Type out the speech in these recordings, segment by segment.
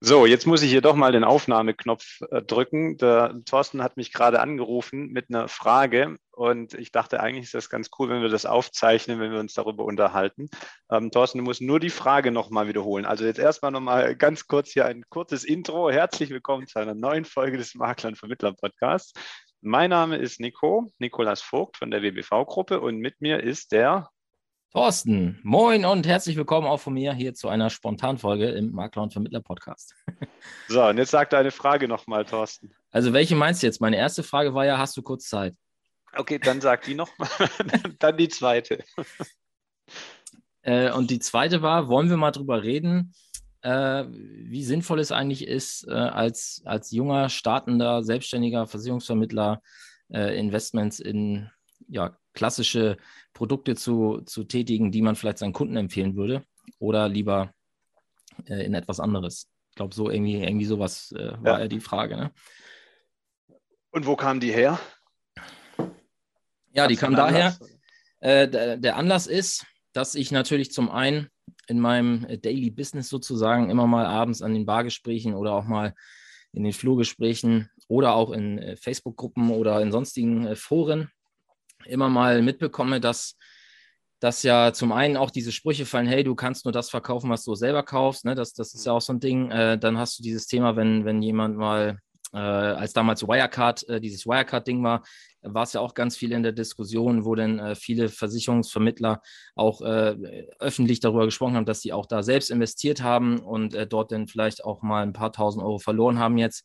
So, jetzt muss ich hier doch mal den Aufnahmeknopf äh, drücken. Der Thorsten hat mich gerade angerufen mit einer Frage und ich dachte, eigentlich ist das ganz cool, wenn wir das aufzeichnen, wenn wir uns darüber unterhalten. Ähm, Thorsten, du musst nur die Frage nochmal wiederholen. Also jetzt erstmal nochmal ganz kurz hier ein kurzes Intro. Herzlich willkommen zu einer neuen Folge des Makler und Vermittler Podcasts. Mein Name ist Nico, Nikolas Vogt von der WBV-Gruppe und mit mir ist der Thorsten, moin und herzlich willkommen auch von mir hier zu einer Spontanfolge im Makler und Vermittler Podcast. So, und jetzt sag deine Frage nochmal, Thorsten. Also, welche meinst du jetzt? Meine erste Frage war ja: Hast du kurz Zeit? Okay, dann sag die nochmal. dann die zweite. Äh, und die zweite war: Wollen wir mal drüber reden, äh, wie sinnvoll es eigentlich ist, äh, als, als junger, startender, selbstständiger Versicherungsvermittler Investments in ja, klassische Produkte zu, zu tätigen, die man vielleicht seinen Kunden empfehlen würde oder lieber äh, in etwas anderes. Ich glaube, so irgendwie, irgendwie sowas äh, war ja. die Frage. Ne? Und wo kam die her? Ja, die kam daher. Äh, der, der Anlass ist, dass ich natürlich zum einen in meinem Daily Business sozusagen immer mal abends an den Bargesprächen oder auch mal in den Flurgesprächen oder auch in äh, Facebook-Gruppen oder in sonstigen äh, Foren immer mal mitbekomme, dass, dass ja zum einen auch diese Sprüche fallen, hey, du kannst nur das verkaufen, was du selber kaufst. Ne? Das, das ist ja auch so ein Ding. Äh, dann hast du dieses Thema, wenn, wenn jemand mal, äh, als damals Wirecard, äh, dieses Wirecard-Ding war, war es ja auch ganz viel in der Diskussion, wo dann äh, viele Versicherungsvermittler auch äh, öffentlich darüber gesprochen haben, dass sie auch da selbst investiert haben und äh, dort dann vielleicht auch mal ein paar tausend Euro verloren haben jetzt.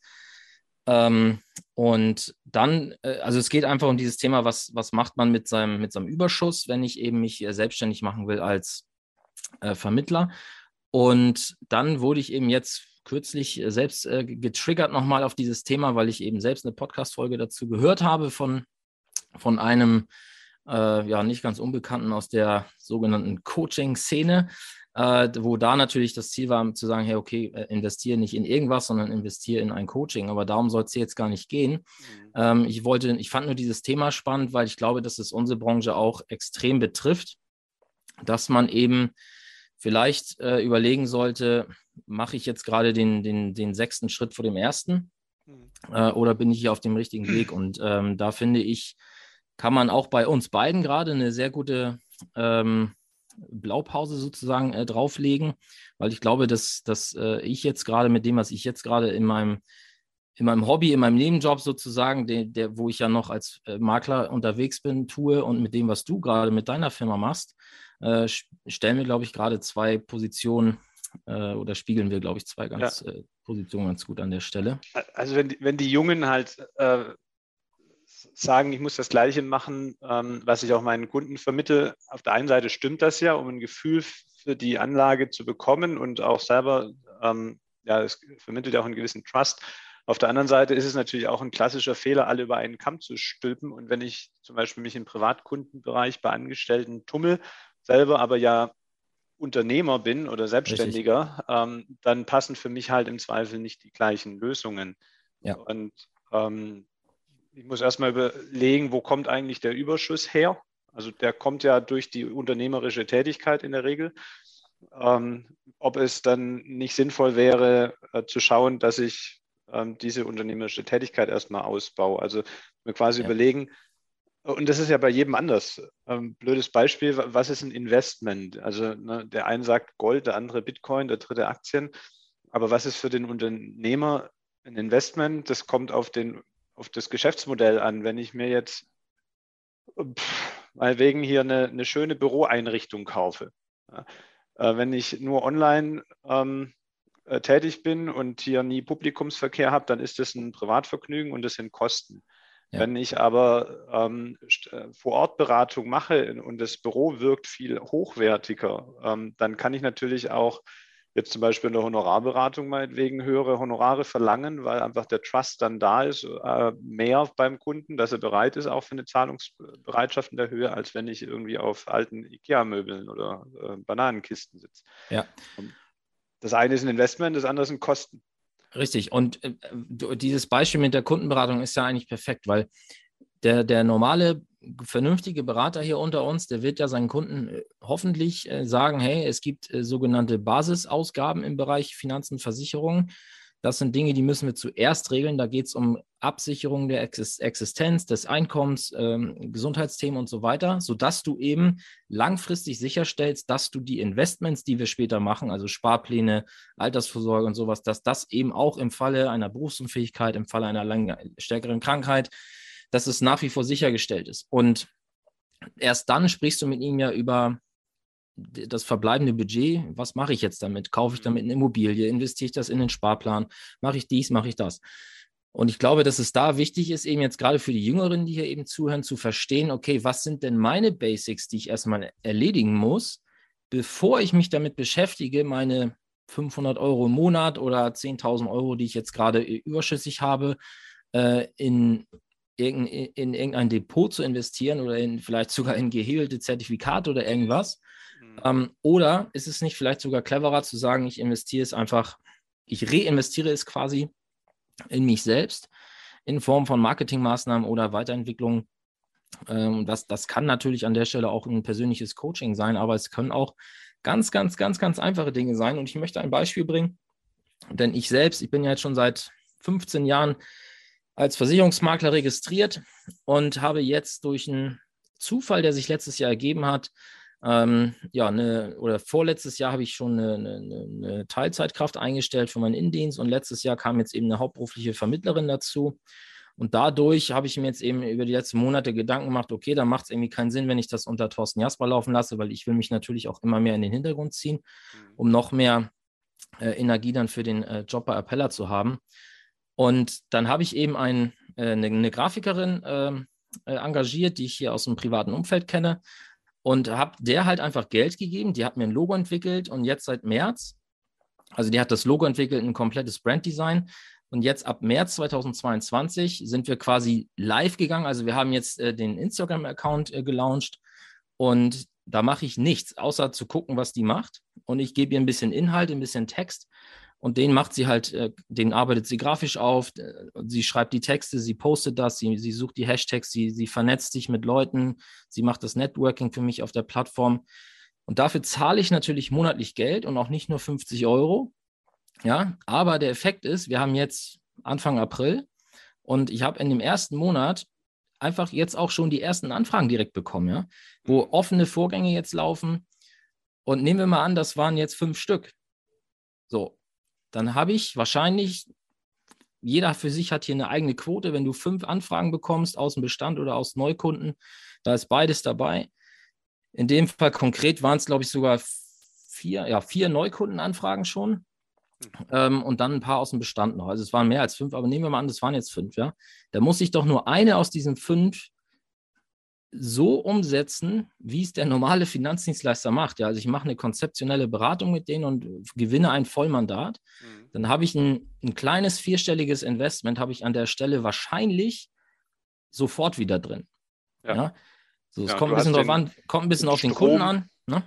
Ähm, und dann, äh, also es geht einfach um dieses Thema, was, was macht man mit seinem, mit seinem Überschuss, wenn ich eben mich äh, selbstständig machen will als äh, Vermittler. Und dann wurde ich eben jetzt kürzlich äh, selbst äh, getriggert nochmal auf dieses Thema, weil ich eben selbst eine Podcast-Folge dazu gehört habe von, von einem äh, ja nicht ganz Unbekannten aus der sogenannten Coaching-Szene äh, wo da natürlich das Ziel war, zu sagen, hey, okay, äh, investiere nicht in irgendwas, sondern investiere in ein Coaching. Aber darum soll es jetzt gar nicht gehen. Mhm. Ähm, ich wollte, ich fand nur dieses Thema spannend, weil ich glaube, dass es unsere Branche auch extrem betrifft, dass man eben vielleicht äh, überlegen sollte, mache ich jetzt gerade den, den, den sechsten Schritt vor dem ersten mhm. äh, oder bin ich hier auf dem richtigen Weg? Und ähm, da finde ich, kann man auch bei uns beiden gerade eine sehr gute ähm, Blaupause sozusagen äh, drauflegen, weil ich glaube, dass, dass äh, ich jetzt gerade mit dem, was ich jetzt gerade in meinem, in meinem Hobby, in meinem Nebenjob sozusagen, der, der, wo ich ja noch als äh, Makler unterwegs bin, tue und mit dem, was du gerade mit deiner Firma machst, äh, stellen wir, glaube ich, gerade zwei Positionen äh, oder spiegeln wir, glaube ich, zwei ganz ja. Äh, Positionen ganz gut an der Stelle. Also wenn, wenn die Jungen halt sagen, ich muss das Gleiche machen, ähm, was ich auch meinen Kunden vermittle. Auf der einen Seite stimmt das ja, um ein Gefühl für die Anlage zu bekommen und auch selber, ähm, ja, es vermittelt ja auch einen gewissen Trust. Auf der anderen Seite ist es natürlich auch ein klassischer Fehler, alle über einen Kamm zu stülpen. Und wenn ich zum Beispiel mich im Privatkundenbereich bei Angestellten tummel, selber aber ja Unternehmer bin oder Selbstständiger, ähm, dann passen für mich halt im Zweifel nicht die gleichen Lösungen. Ja. Und ähm, ich muss erstmal überlegen, wo kommt eigentlich der Überschuss her? Also der kommt ja durch die unternehmerische Tätigkeit in der Regel. Ähm, ob es dann nicht sinnvoll wäre, äh, zu schauen, dass ich ähm, diese unternehmerische Tätigkeit erstmal ausbaue. Also mir quasi ja. überlegen, und das ist ja bei jedem anders. Ähm, blödes Beispiel, was ist ein Investment? Also ne, der eine sagt Gold, der andere Bitcoin, der dritte Aktien. Aber was ist für den Unternehmer ein Investment? Das kommt auf den auf das Geschäftsmodell an. Wenn ich mir jetzt mal wegen hier eine, eine, schöne Büroeinrichtung kaufe, ja, äh, wenn ich nur online ähm, äh, tätig bin und hier nie Publikumsverkehr habe, dann ist das ein Privatvergnügen und das sind Kosten. Ja. Wenn ich aber ähm, äh, Vor-Ort-Beratung mache und das Büro wirkt viel hochwertiger, ähm, dann kann ich natürlich auch jetzt zum Beispiel in der Honorarberatung meinetwegen höhere Honorare verlangen, weil einfach der Trust dann da ist, äh, mehr beim Kunden, dass er bereit ist, auch für eine Zahlungsbereitschaft in der Höhe, als wenn ich irgendwie auf alten IKEA-Möbeln oder äh, Bananenkisten sitze. Ja. Das eine ist ein Investment, das andere sind Kosten. Richtig. Und äh, dieses Beispiel mit der Kundenberatung ist ja eigentlich perfekt, weil der, der normale vernünftige Berater hier unter uns, der wird ja seinen Kunden äh, hoffentlich äh, sagen, hey, es gibt äh, sogenannte Basisausgaben im Bereich Finanzen, Versicherungen. Das sind Dinge, die müssen wir zuerst regeln. Da geht es um Absicherung der Existenz, des Einkommens, ähm, Gesundheitsthemen und so weiter, sodass du eben langfristig sicherstellst, dass du die Investments, die wir später machen, also Sparpläne, Altersvorsorge und sowas, dass das eben auch im Falle einer Berufsunfähigkeit, im Falle einer stärkeren Krankheit, dass es nach wie vor sichergestellt ist. Und erst dann sprichst du mit ihm ja über das verbleibende Budget, was mache ich jetzt damit? Kaufe ich damit eine Immobilie? Investiere ich das in den Sparplan? Mache ich dies? Mache ich das? Und ich glaube, dass es da wichtig ist, eben jetzt gerade für die Jüngeren, die hier eben zuhören, zu verstehen, okay, was sind denn meine Basics, die ich erstmal erledigen muss, bevor ich mich damit beschäftige, meine 500 Euro im Monat oder 10.000 Euro, die ich jetzt gerade überschüssig habe, äh, in, in, in irgendein Depot zu investieren oder in, vielleicht sogar in gehebelte Zertifikate oder irgendwas. Mhm. Ähm, oder ist es nicht vielleicht sogar cleverer zu sagen, ich investiere es einfach, ich reinvestiere es quasi in mich selbst in Form von Marketingmaßnahmen oder Weiterentwicklung. Ähm, das, das kann natürlich an der Stelle auch ein persönliches Coaching sein, aber es können auch ganz, ganz, ganz, ganz einfache Dinge sein. Und ich möchte ein Beispiel bringen, denn ich selbst, ich bin ja jetzt schon seit 15 Jahren als Versicherungsmakler registriert und habe jetzt durch einen Zufall, der sich letztes Jahr ergeben hat, ähm, ja, eine, oder vorletztes Jahr habe ich schon eine, eine, eine, Teilzeitkraft eingestellt für meinen Innendienst und letztes Jahr kam jetzt eben eine hauptberufliche Vermittlerin dazu. Und dadurch habe ich mir jetzt eben über die letzten Monate Gedanken gemacht, okay, da macht es irgendwie keinen Sinn, wenn ich das unter Thorsten Jasper laufen lasse, weil ich will mich natürlich auch immer mehr in den Hintergrund ziehen, mhm. um noch mehr äh, Energie dann für den äh, Job bei Appella zu haben. Und dann habe ich eben ein, äh, eine, eine, Grafikerin ähm, äh, engagiert, die ich hier aus dem privaten Umfeld kenne und habe der halt einfach Geld gegeben. Die hat mir ein Logo entwickelt und jetzt seit März, also die hat das Logo entwickelt, ein komplettes Branddesign. Und jetzt ab März 2022 sind wir quasi live gegangen. Also wir haben jetzt äh, den Instagram-Account äh, gelauncht und da mache ich nichts, außer zu gucken, was die macht. Und ich gebe ihr ein bisschen Inhalt, ein bisschen Text und den macht sie halt, äh, den arbeitet sie grafisch auf, sie schreibt die Texte, sie postet das, sie, sie sucht die Hashtags, sie, sie vernetzt sich mit Leuten, sie macht das Networking für mich auf der Plattform. Und dafür zahle ich natürlich monatlich Geld und auch nicht nur 50 Euro. Ja, aber der Effekt ist, wir haben jetzt Anfang April und ich habe in dem ersten Monat einfach jetzt auch schon die ersten Anfragen direkt bekommen, ja, wo offene Vorgänge jetzt laufen. Und nehmen wir mal an, das waren jetzt fünf Stück. So, dann habe ich wahrscheinlich, jeder für sich hat hier eine eigene Quote. Wenn du fünf Anfragen bekommst aus dem Bestand oder aus Neukunden, da ist beides dabei. In dem Fall konkret waren es, glaube ich, sogar vier, ja, vier Neukundenanfragen schon. Ähm, und dann ein paar aus dem Bestand noch. Also es waren mehr als fünf, aber nehmen wir mal an, das waren jetzt fünf, ja. Da muss ich doch nur eine aus diesen fünf so umsetzen, wie es der normale Finanzdienstleister macht. Ja, also ich mache eine konzeptionelle Beratung mit denen und gewinne ein Vollmandat. Mhm. Dann habe ich ein, ein, kleines vierstelliges Investment, habe ich an der Stelle wahrscheinlich sofort wieder drin. Ja. ja? So, es ja, kommt, ein bisschen drauf an, kommt ein bisschen auf den Kunden an. Ne?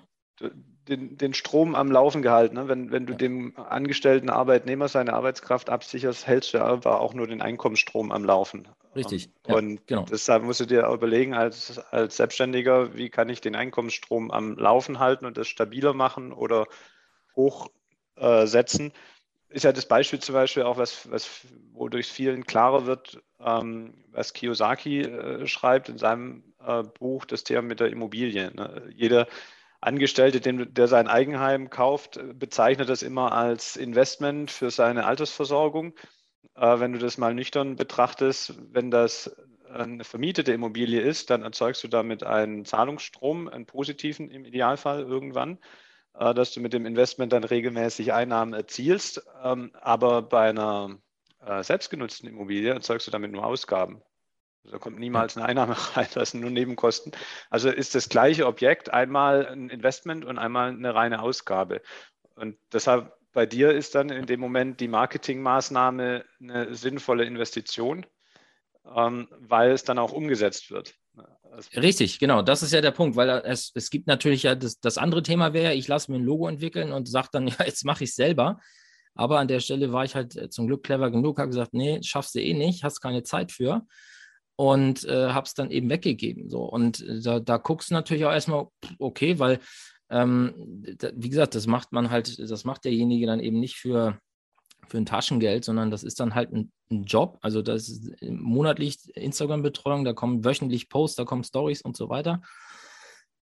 Den, den Strom am Laufen gehalten. Ne? Wenn, wenn du dem angestellten Arbeitnehmer seine Arbeitskraft absicherst, hältst du aber auch nur den Einkommensstrom am Laufen. Richtig. Ja, und genau. deshalb musst du dir überlegen, als, als Selbstständiger, wie kann ich den Einkommensstrom am Laufen halten und das stabiler machen oder hochsetzen. Äh, ist ja das Beispiel zum Beispiel auch, was, was wodurch vielen klarer wird, ähm, was Kiyosaki äh, schreibt in seinem äh, Buch, das Thema mit der Immobilie. Ne? Jeder Angestellte, der sein Eigenheim kauft, bezeichnet das immer als Investment für seine Altersversorgung. Äh, wenn du das mal nüchtern betrachtest, wenn das eine vermietete Immobilie ist, dann erzeugst du damit einen Zahlungsstrom, einen positiven im Idealfall irgendwann, äh, dass du mit dem Investment dann regelmäßig Einnahmen erzielst. Ähm, aber bei einer äh, selbstgenutzten Immobilie erzeugst du damit nur Ausgaben. Da kommt niemals eine Einnahme rein, das sind nur Nebenkosten. Also ist das gleiche Objekt einmal ein Investment und einmal eine reine Ausgabe. Und deshalb bei dir ist dann in dem Moment die Marketingmaßnahme eine sinnvolle Investition, ähm, weil es dann auch umgesetzt wird. Also Richtig, genau. Das ist ja der Punkt, weil es, es gibt natürlich ja das, das andere Thema wäre, ich lasse mir ein Logo entwickeln und sage dann, ja, jetzt mache ich es selber. Aber an der Stelle war ich halt zum Glück clever genug, habe gesagt, nee, schaffst du eh nicht, hast keine Zeit für. Und äh, habe es dann eben weggegeben. So. Und äh, da, da guckst du natürlich auch erstmal, okay, weil, ähm, da, wie gesagt, das macht man halt, das macht derjenige dann eben nicht für, für ein Taschengeld, sondern das ist dann halt ein, ein Job. Also das ist monatlich Instagram-Betreuung, da kommen wöchentlich Posts, da kommen Stories und so weiter.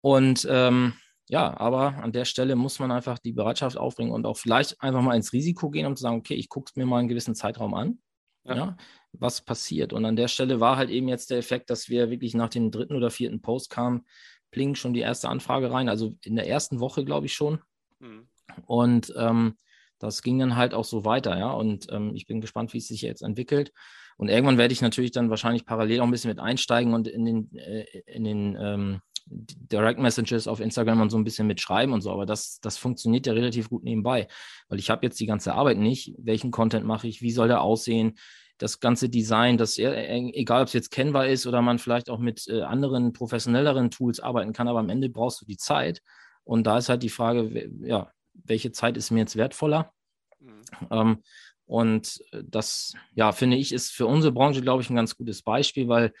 Und ähm, ja, aber an der Stelle muss man einfach die Bereitschaft aufbringen und auch vielleicht einfach mal ins Risiko gehen, um zu sagen, okay, ich gucke es mir mal einen gewissen Zeitraum an. Ja. ja. was passiert. Und an der Stelle war halt eben jetzt der Effekt, dass wir wirklich nach dem dritten oder vierten Post kamen, pling schon die erste Anfrage rein, also in der ersten Woche, glaube ich schon. Mhm. Und ähm, das ging dann halt auch so weiter, ja. Und ähm, ich bin gespannt, wie es sich jetzt entwickelt. Und irgendwann werde ich natürlich dann wahrscheinlich parallel auch ein bisschen mit einsteigen und in den, äh, in den ähm, Direct Messages auf Instagram und so ein bisschen mitschreiben und so, aber das, das funktioniert ja relativ gut nebenbei, weil ich habe jetzt die ganze Arbeit nicht. Welchen Content mache ich? Wie soll der aussehen? Das ganze Design, das egal ob es jetzt kennbar ist oder man vielleicht auch mit äh, anderen professionelleren Tools arbeiten kann, aber am Ende brauchst du die Zeit. Und da ist halt die Frage, ja, welche Zeit ist mir jetzt wertvoller? Mhm. Ähm, und das, ja, finde ich, ist für unsere Branche, glaube ich, ein ganz gutes Beispiel, weil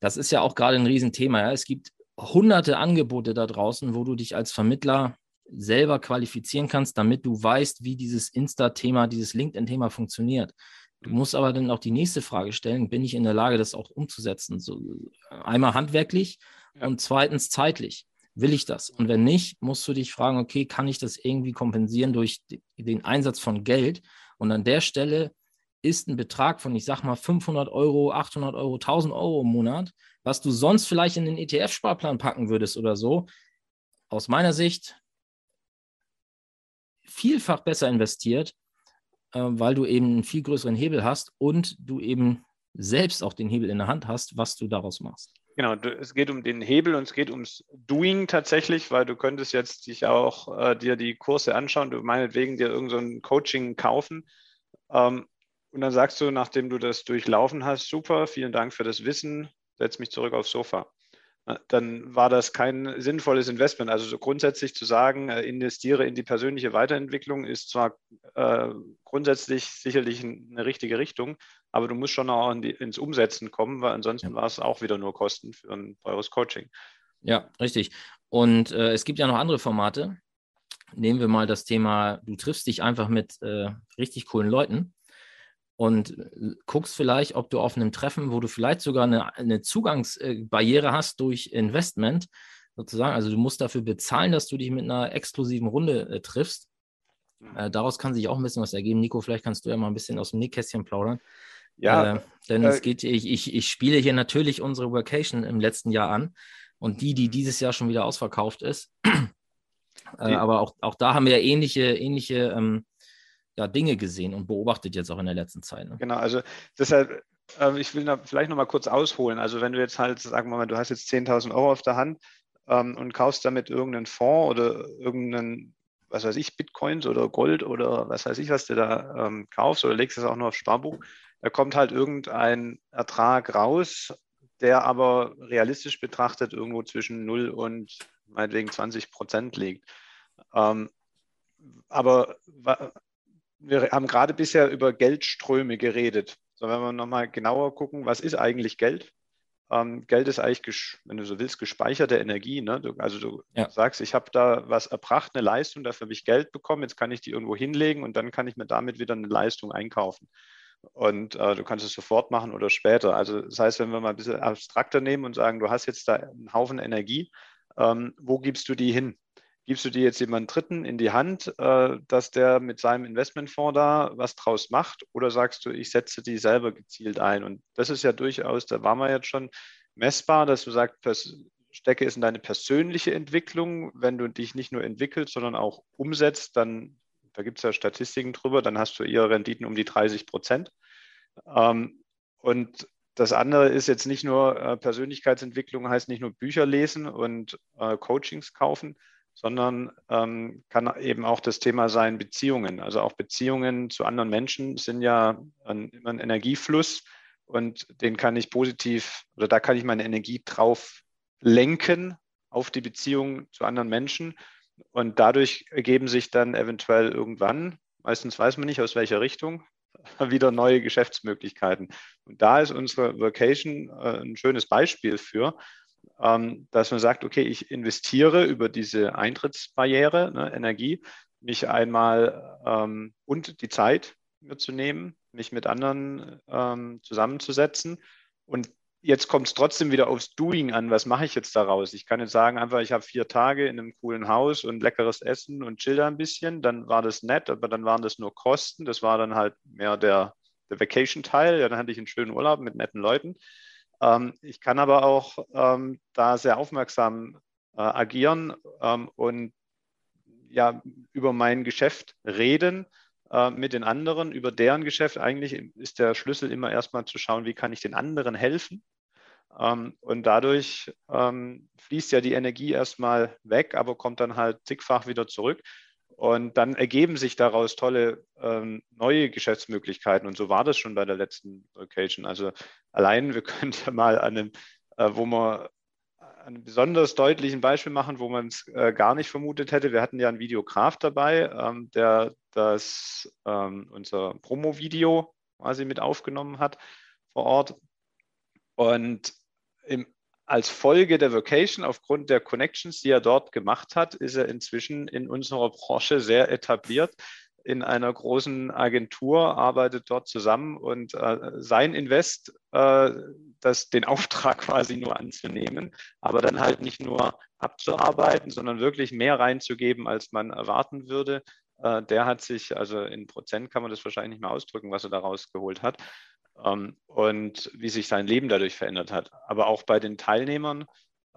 das ist ja auch gerade ein Riesenthema. Ja? Es gibt hunderte Angebote da draußen, wo du dich als Vermittler selber qualifizieren kannst, damit du weißt, wie dieses Insta-Thema, dieses LinkedIn-Thema funktioniert. Du musst aber dann auch die nächste Frage stellen, bin ich in der Lage, das auch umzusetzen? So, einmal handwerklich ja. und zweitens zeitlich. Will ich das? Und wenn nicht, musst du dich fragen, okay, kann ich das irgendwie kompensieren durch den Einsatz von Geld? Und an der Stelle ist ein Betrag von, ich sag mal, 500 Euro, 800 Euro, 1000 Euro im Monat, was du sonst vielleicht in den ETF-Sparplan packen würdest oder so, aus meiner Sicht vielfach besser investiert, äh, weil du eben einen viel größeren Hebel hast und du eben selbst auch den Hebel in der Hand hast, was du daraus machst. Genau, es geht um den Hebel und es geht ums Doing tatsächlich, weil du könntest jetzt dich auch äh, dir die Kurse anschauen, du meinetwegen dir irgendein so Coaching kaufen. Ähm, und dann sagst du, nachdem du das durchlaufen hast, super, vielen Dank für das Wissen, setz mich zurück aufs Sofa. Dann war das kein sinnvolles Investment. Also so grundsätzlich zu sagen, äh, investiere in die persönliche Weiterentwicklung, ist zwar äh, grundsätzlich sicherlich eine richtige Richtung, aber du musst schon auch in die, ins Umsetzen kommen, weil ansonsten ja. war es auch wieder nur Kosten für ein teures Coaching. Ja, richtig. Und äh, es gibt ja noch andere Formate. Nehmen wir mal das Thema, du triffst dich einfach mit äh, richtig coolen Leuten und äh, guckst vielleicht, ob du auf einem Treffen, wo du vielleicht sogar eine, eine Zugangsbarriere hast durch Investment, sozusagen, also du musst dafür bezahlen, dass du dich mit einer exklusiven Runde äh, triffst. Mhm. Äh, daraus kann sich auch ein bisschen was ergeben. Nico, vielleicht kannst du ja mal ein bisschen aus dem Nähkästchen plaudern. Ja. Äh, denn äh, es geht, ich, ich, ich spiele hier natürlich unsere Vacation im letzten Jahr an und die, die dieses Jahr schon wieder ausverkauft ist. Äh, aber auch, auch da haben wir ähnliche, ähnliche ähm, ja, Dinge gesehen und beobachtet jetzt auch in der letzten Zeit. Ne? Genau, also deshalb, äh, ich will da vielleicht noch mal kurz ausholen. Also wenn du jetzt halt, sagen wir mal, du hast jetzt 10.000 Euro auf der Hand ähm, und kaufst damit irgendeinen Fonds oder irgendeinen, was weiß ich, Bitcoins oder Gold oder was weiß ich, was du da ähm, kaufst oder legst es auch nur auf Sparbuch, da kommt halt irgendein Ertrag raus, der aber realistisch betrachtet irgendwo zwischen 0 und meinetwegen 20 Prozent liegt. Ähm, aber wir haben gerade bisher über Geldströme geredet. So, wenn wir nochmal genauer gucken, was ist eigentlich Geld? Ähm, Geld ist eigentlich, wenn du so willst, gespeicherte Energie. Ne? Du, also du ja. sagst, ich habe da was erbracht, eine Leistung, dafür habe ich Geld bekommen, jetzt kann ich die irgendwo hinlegen und dann kann ich mir damit wieder eine Leistung einkaufen. Und äh, du kannst es sofort machen oder später. Also das heißt, wenn wir mal ein bisschen abstrakter nehmen und sagen, du hast jetzt da einen Haufen Energie, ähm, wo gibst du die hin? Gibst du die jetzt jemand Dritten in die Hand, äh, dass der mit seinem Investmentfonds da was draus macht? Oder sagst du, ich setze die selber gezielt ein? Und das ist ja durchaus, da waren wir jetzt schon messbar, dass du sagst, stecke es in deine persönliche Entwicklung. Wenn du dich nicht nur entwickelst, sondern auch umsetzt, dann, da gibt es ja Statistiken drüber, dann hast du eher Renditen um die 30 Prozent. Ähm, und das andere ist jetzt nicht nur äh, Persönlichkeitsentwicklung, heißt nicht nur Bücher lesen und äh, Coachings kaufen, sondern ähm, kann eben auch das Thema sein Beziehungen. Also auch Beziehungen zu anderen Menschen sind ja ein, immer ein Energiefluss und den kann ich positiv oder da kann ich meine Energie drauf lenken auf die Beziehung zu anderen Menschen und dadurch ergeben sich dann eventuell irgendwann, meistens weiß man nicht aus welcher Richtung, wieder neue Geschäftsmöglichkeiten. Und da ist unsere Vacation äh, ein schönes Beispiel für, ähm, dass man sagt, okay, ich investiere über diese Eintrittsbarriere, ne, Energie, mich einmal ähm, und die Zeit mir zu nehmen, mich mit anderen ähm, zusammenzusetzen. Und jetzt kommt es trotzdem wieder aufs Doing an. Was mache ich jetzt daraus? Ich kann jetzt sagen, einfach, ich habe vier Tage in einem coolen Haus und leckeres Essen und chill da ein bisschen. Dann war das nett, aber dann waren das nur Kosten. Das war dann halt mehr der, der Vacation-Teil. Ja, dann hatte ich einen schönen Urlaub mit netten Leuten. Ähm, ich kann aber auch ähm, da sehr aufmerksam äh, agieren ähm, und ja, über mein Geschäft reden äh, mit den anderen, über deren Geschäft. Eigentlich ist der Schlüssel immer erstmal zu schauen, wie kann ich den anderen helfen. Und dadurch fließt ja die Energie erstmal weg, aber kommt dann halt zigfach wieder zurück. Und dann ergeben sich daraus tolle ähm, neue Geschäftsmöglichkeiten. Und so war das schon bei der letzten Location. Also allein, wir könnten mal an einem, äh, wo man einem besonders deutlichen Beispiel machen, wo man es äh, gar nicht vermutet hätte. Wir hatten ja einen Videograf dabei, ähm, der das ähm, unser Promo-Video quasi mit aufgenommen hat vor Ort. Und im, als Folge der Vocation, aufgrund der Connections, die er dort gemacht hat, ist er inzwischen in unserer Branche sehr etabliert in einer großen Agentur, arbeitet dort zusammen und äh, sein Invest, äh, das, den Auftrag quasi nur anzunehmen, aber dann halt nicht nur abzuarbeiten, sondern wirklich mehr reinzugeben, als man erwarten würde. Äh, der hat sich, also in Prozent kann man das wahrscheinlich nicht mehr ausdrücken, was er da rausgeholt hat und wie sich sein Leben dadurch verändert hat. Aber auch bei den Teilnehmern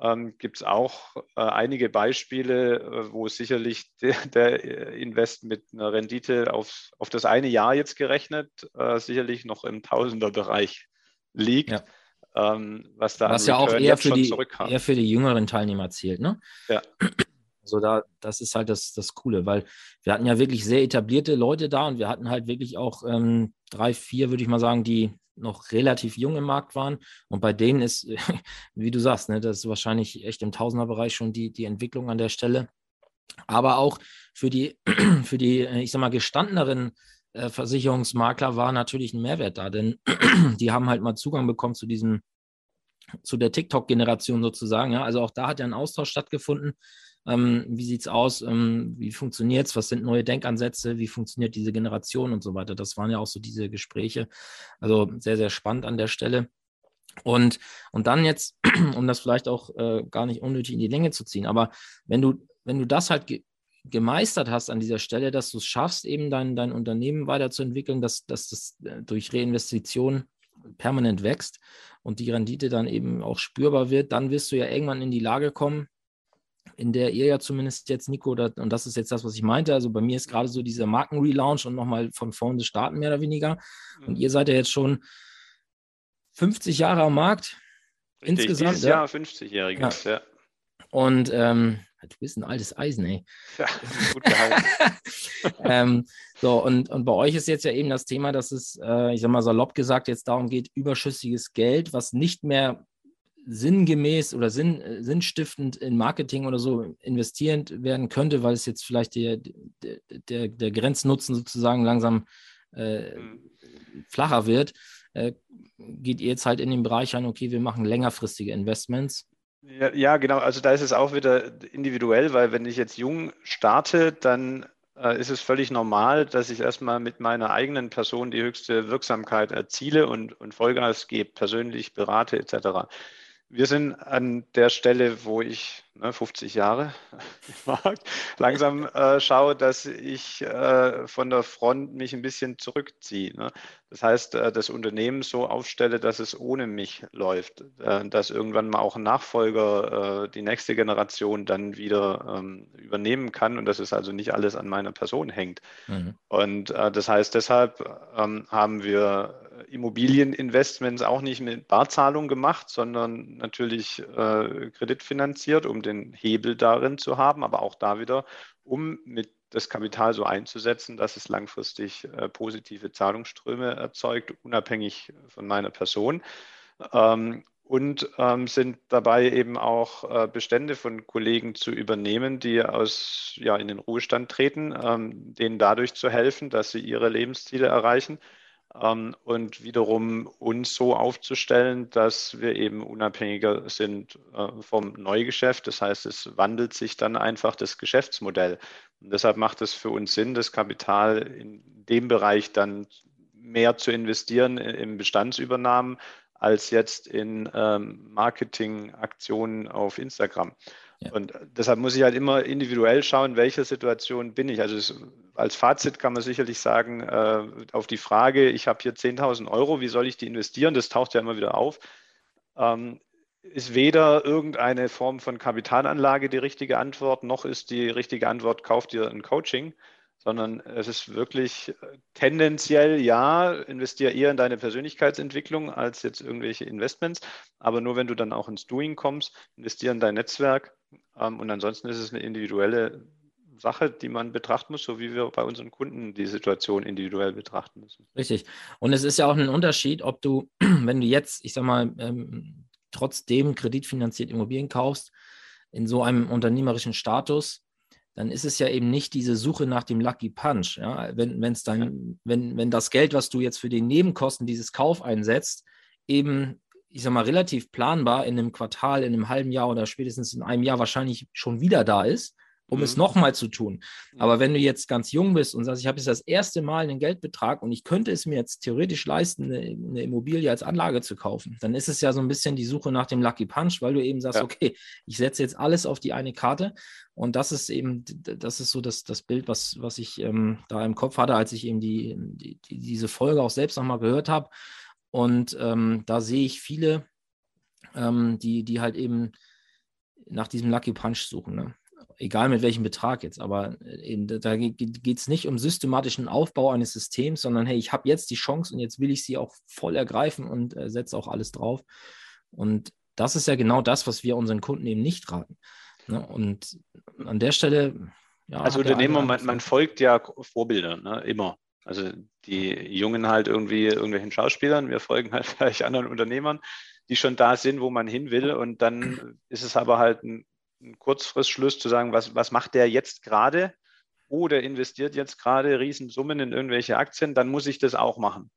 ähm, gibt es auch äh, einige Beispiele, äh, wo sicherlich de, der Invest mit einer Rendite auf, auf das eine Jahr jetzt gerechnet äh, sicherlich noch im Tausenderbereich liegt. Ja. Ähm, was da was ja auch eher für, die, eher für die jüngeren Teilnehmer zählt, ne? Ja. Also da, das ist halt das, das Coole, weil wir hatten ja wirklich sehr etablierte Leute da und wir hatten halt wirklich auch ähm, drei, vier, würde ich mal sagen, die noch relativ jung im Markt waren. Und bei denen ist, wie du sagst, ne, das ist wahrscheinlich echt im Tausenderbereich schon die, die Entwicklung an der Stelle. Aber auch für die, für die, äh, ich sag mal, gestandeneren äh, Versicherungsmakler war natürlich ein Mehrwert da, denn die haben halt mal Zugang bekommen zu diesem, zu der TikTok-Generation sozusagen. Ja, also auch da hat ja ein Austausch stattgefunden. Ähm, wie sieht es aus? Ähm, wie funktioniert es? Was sind neue Denkansätze? Wie funktioniert diese Generation und so weiter? Das waren ja auch so diese Gespräche. Also sehr, sehr spannend an der Stelle. Und, und dann jetzt, um das vielleicht auch äh, gar nicht unnötig in die Länge zu ziehen, aber wenn du, wenn du das halt ge gemeistert hast an dieser Stelle, dass du es schaffst, eben dein, dein Unternehmen weiterzuentwickeln, dass, dass das äh, durch Reinvestition permanent wächst und die Rendite dann eben auch spürbar wird, dann wirst du ja irgendwann in die Lage kommen, in der ihr ja zumindest jetzt, Nico, da, und das ist jetzt das, was ich meinte, also bei mir ist gerade so dieser Markenrelaunch und nochmal von vorne starten, mehr oder weniger. Und ihr seid ja jetzt schon 50 Jahre am Markt. Richtig, insgesamt. Dieses ja. Jahr 50-jähriges, ja. ja. Und ähm, du bist ein altes Eisen, ey. Ja, gut gehalten. ähm, so, und, und bei euch ist jetzt ja eben das Thema, dass es, äh, ich sag mal salopp gesagt, jetzt darum geht, überschüssiges Geld, was nicht mehr sinngemäß oder sinn, äh, sinnstiftend in Marketing oder so investierend werden könnte, weil es jetzt vielleicht der, der, der, Grenznutzen sozusagen langsam äh, mhm. flacher wird, äh, geht ihr jetzt halt in den Bereich ein, okay, wir machen längerfristige Investments. Ja, ja, genau. Also da ist es auch wieder individuell, weil wenn ich jetzt jung starte, dann äh, ist es völlig normal, dass ich erstmal mit meiner eigenen Person die höchste Wirksamkeit erziele und, und Vollgas gebe, persönlich berate etc. Wir sind an der Stelle, wo ich ne, 50 Jahre langsam äh, schaue, dass ich äh, von der Front mich ein bisschen zurückziehe. Ne? Das heißt, äh, das Unternehmen so aufstelle, dass es ohne mich läuft, äh, dass irgendwann mal auch ein Nachfolger äh, die nächste Generation dann wieder ähm, übernehmen kann und dass es also nicht alles an meiner Person hängt. Mhm. Und äh, das heißt, deshalb ähm, haben wir Immobilieninvestments auch nicht mit Barzahlung gemacht, sondern natürlich äh, kreditfinanziert, um den Hebel darin zu haben, aber auch da wieder, um mit das Kapital so einzusetzen, dass es langfristig äh, positive Zahlungsströme erzeugt, unabhängig von meiner Person. Ähm, und ähm, sind dabei eben auch äh, Bestände von Kollegen zu übernehmen, die aus, ja, in den Ruhestand treten, ähm, denen dadurch zu helfen, dass sie ihre Lebensziele erreichen ähm, und wiederum uns so aufzustellen, dass wir eben unabhängiger sind äh, vom Neugeschäft. Das heißt, es wandelt sich dann einfach das Geschäftsmodell. Und deshalb macht es für uns Sinn, das Kapital in dem Bereich dann mehr zu investieren in Bestandsübernahmen als jetzt in ähm, Marketingaktionen auf Instagram. Ja. Und deshalb muss ich halt immer individuell schauen, welche Situation bin ich. Also es, als Fazit kann man sicherlich sagen, äh, auf die Frage, ich habe hier 10.000 Euro, wie soll ich die investieren? Das taucht ja immer wieder auf. Ähm, ist weder irgendeine Form von Kapitalanlage die richtige Antwort, noch ist die richtige Antwort, kauf dir ein Coaching, sondern es ist wirklich tendenziell, ja, investiere eher in deine Persönlichkeitsentwicklung als jetzt irgendwelche Investments, aber nur wenn du dann auch ins Doing kommst, investiere in dein Netzwerk und ansonsten ist es eine individuelle Sache, die man betrachten muss, so wie wir bei unseren Kunden die Situation individuell betrachten müssen. Richtig. Und es ist ja auch ein Unterschied, ob du, wenn du jetzt, ich sag mal, ähm, trotzdem kreditfinanziert Immobilien kaufst, in so einem unternehmerischen Status, dann ist es ja eben nicht diese Suche nach dem Lucky Punch. Ja? Wenn, wenn's dann, ja. wenn, wenn das Geld, was du jetzt für die Nebenkosten dieses Kauf einsetzt, eben ich sag mal, relativ planbar in einem Quartal, in einem halben Jahr oder spätestens in einem Jahr wahrscheinlich schon wieder da ist, um mhm. es nochmal zu tun. Aber wenn du jetzt ganz jung bist und sagst, ich habe jetzt das erste Mal einen Geldbetrag und ich könnte es mir jetzt theoretisch leisten, eine, eine, Immobilie als Anlage zu kaufen, dann ist es ja so ein bisschen die Suche nach dem Lucky Punch, weil du eben sagst, ja. okay, ich setze jetzt alles auf die eine Karte. Und das ist eben, das ist so das, das Bild, was, was ich ähm, da im Kopf hatte, als ich eben die, die, diese Folge auch selbst nochmal gehört habe. Und ähm, da sehe ich viele, ähm, die, die halt eben nach diesem Lucky Punch suchen. Ne? Egal mit welchem Betrag jetzt, aber äh, eben, da geht es nicht um systematischen Aufbau eines Systems, sondern hey, ich habe jetzt die Chance und jetzt will ich sie auch voll ergreifen und äh, setze auch alles drauf. Und das ist ja genau das, was wir unseren Kunden eben nicht raten. Ne? Und an der Stelle. Ja, Als Unternehmer, man, man, folgt ja Vorbildern, ne? immer. Also die Jungen halt irgendwie irgendwelchen Schauspielern, wir folgen halt vielleicht anderen Unternehmern, die schon da sind, wo man hin will. Und dann ist es aber halt ein, ein Kurzfristschluss zu sagen, was, was macht der jetzt gerade? Oder investiert jetzt gerade Riesensummen in irgendwelche Aktien, dann muss ich das auch machen.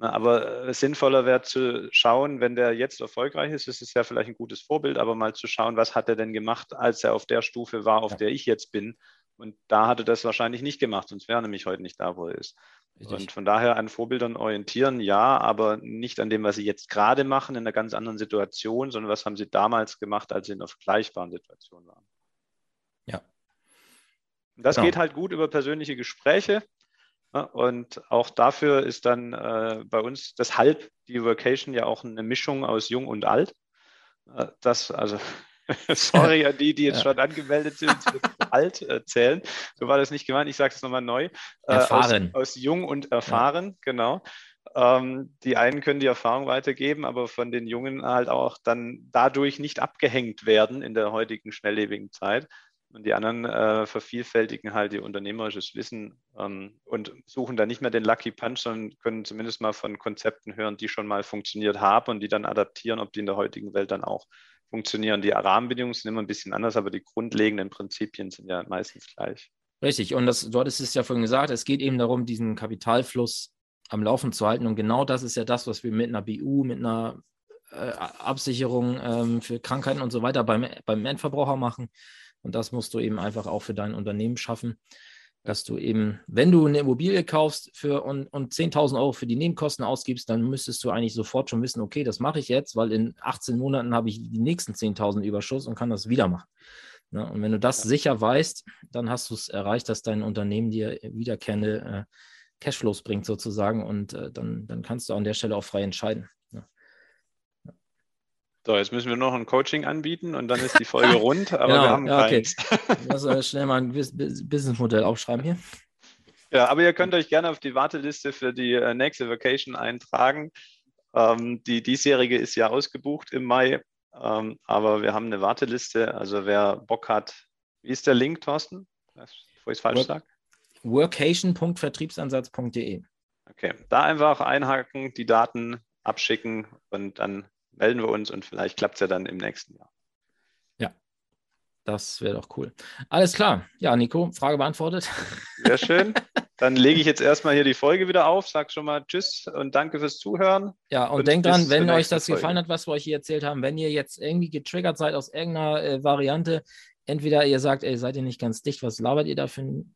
Aber sinnvoller wäre zu schauen, wenn der jetzt erfolgreich ist, ist es ja vielleicht ein gutes Vorbild, aber mal zu schauen, was hat er denn gemacht, als er auf der Stufe war, auf ja. der ich jetzt bin und da hat er das wahrscheinlich nicht gemacht, sonst wäre er nämlich heute nicht da, wo er ist. Richtig. Und von daher an Vorbildern orientieren, ja, aber nicht an dem, was sie jetzt gerade machen, in einer ganz anderen Situation, sondern was haben sie damals gemacht, als sie in einer vergleichbaren Situation waren. Ja. Das genau. geht halt gut über persönliche Gespräche. Und auch dafür ist dann äh, bei uns deshalb die Vocation ja auch eine Mischung aus jung und alt. Äh, das, also Sorry an die, die jetzt schon angemeldet sind, alt erzählen. So war das nicht gemeint. Ich sage es nochmal neu. Äh, erfahren. Aus, aus, jung und erfahren, genau. Ähm, die einen können die Erfahrung weitergeben, aber von den Jungen halt auch dann dadurch nicht abgehängt werden in der heutigen schnelllebigen Zeit. Und die anderen äh, vervielfältigen halt ihr unternehmerisches Wissen ähm, und suchen dann nicht mehr den Lucky Punch, sondern können zumindest mal von Konzepten hören, die schon mal funktioniert haben und die dann adaptieren, ob die in der heutigen Welt dann auch funktionieren. Die Rahmenbedingungen sind immer ein bisschen anders, aber die grundlegenden Prinzipien sind ja meistens gleich. Richtig, und das, du hattest es ja vorhin gesagt, es geht eben darum, diesen Kapitalfluss am Laufen zu halten. Und genau das ist ja das, was wir mit einer BU, mit einer äh, Absicherung ähm, für Krankheiten und so weiter beim, beim Endverbraucher machen. Und das musst du eben einfach auch für dein Unternehmen schaffen dass du eben, wenn du eine Immobilie kaufst für, und, und 10.000 Euro für die Nebenkosten ausgibst, dann müsstest du eigentlich sofort schon wissen, okay, das mache ich jetzt, weil in 18 Monaten habe ich die nächsten 10.000 Überschuss und kann das wieder machen. Ja, und wenn du das sicher weißt, dann hast du es erreicht, dass dein Unternehmen dir wiederkehrende äh, Cashflows bringt sozusagen und äh, dann, dann kannst du an der Stelle auch frei entscheiden. So, jetzt müssen wir noch ein Coaching anbieten und dann ist die Folge rund, aber genau, wir haben ja, okay. keins. Lass uns schnell mal ein Businessmodell aufschreiben hier. Ja, aber ihr könnt euch gerne auf die Warteliste für die äh, nächste Vacation eintragen. Ähm, die diesjährige ist ja ausgebucht im Mai, ähm, aber wir haben eine Warteliste. Also wer Bock hat, wie ist der Link, Thorsten? Bevor ich es falsch sage. Workation.vertriebsansatz.de. Okay, da einfach einhaken, die Daten abschicken und dann melden wir uns und vielleicht klappt es ja dann im nächsten Jahr. Ja. Das wäre doch cool. Alles klar. Ja, Nico, Frage beantwortet. Sehr schön. Dann lege ich jetzt erstmal hier die Folge wieder auf, sag schon mal Tschüss und danke fürs Zuhören. Ja, und, und denkt dran, wenn euch das Folge. gefallen hat, was wir euch hier erzählt haben, wenn ihr jetzt irgendwie getriggert seid aus irgendeiner äh, Variante, entweder ihr sagt, ey, seid ihr nicht ganz dicht, was labert ihr da für ein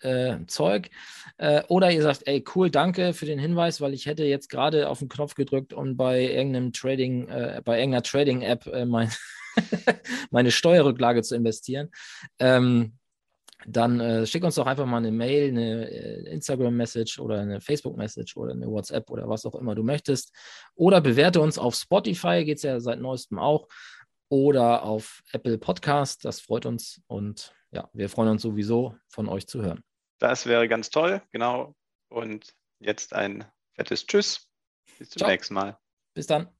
äh, Zeug. Äh, oder ihr sagt, ey, cool, danke für den Hinweis, weil ich hätte jetzt gerade auf den Knopf gedrückt und bei irgendeinem Trading, äh, bei irgendeiner Trading-App äh, mein meine Steuerrücklage zu investieren. Ähm, dann äh, schick uns doch einfach mal eine Mail, eine äh, Instagram-Message oder eine Facebook-Message oder eine WhatsApp oder was auch immer du möchtest. Oder bewerte uns auf Spotify, geht es ja seit neuestem auch. Oder auf Apple Podcast, das freut uns. Und ja, wir freuen uns sowieso, von euch zu hören. Das wäre ganz toll, genau. Und jetzt ein fettes Tschüss. Bis zum Ciao. nächsten Mal. Bis dann.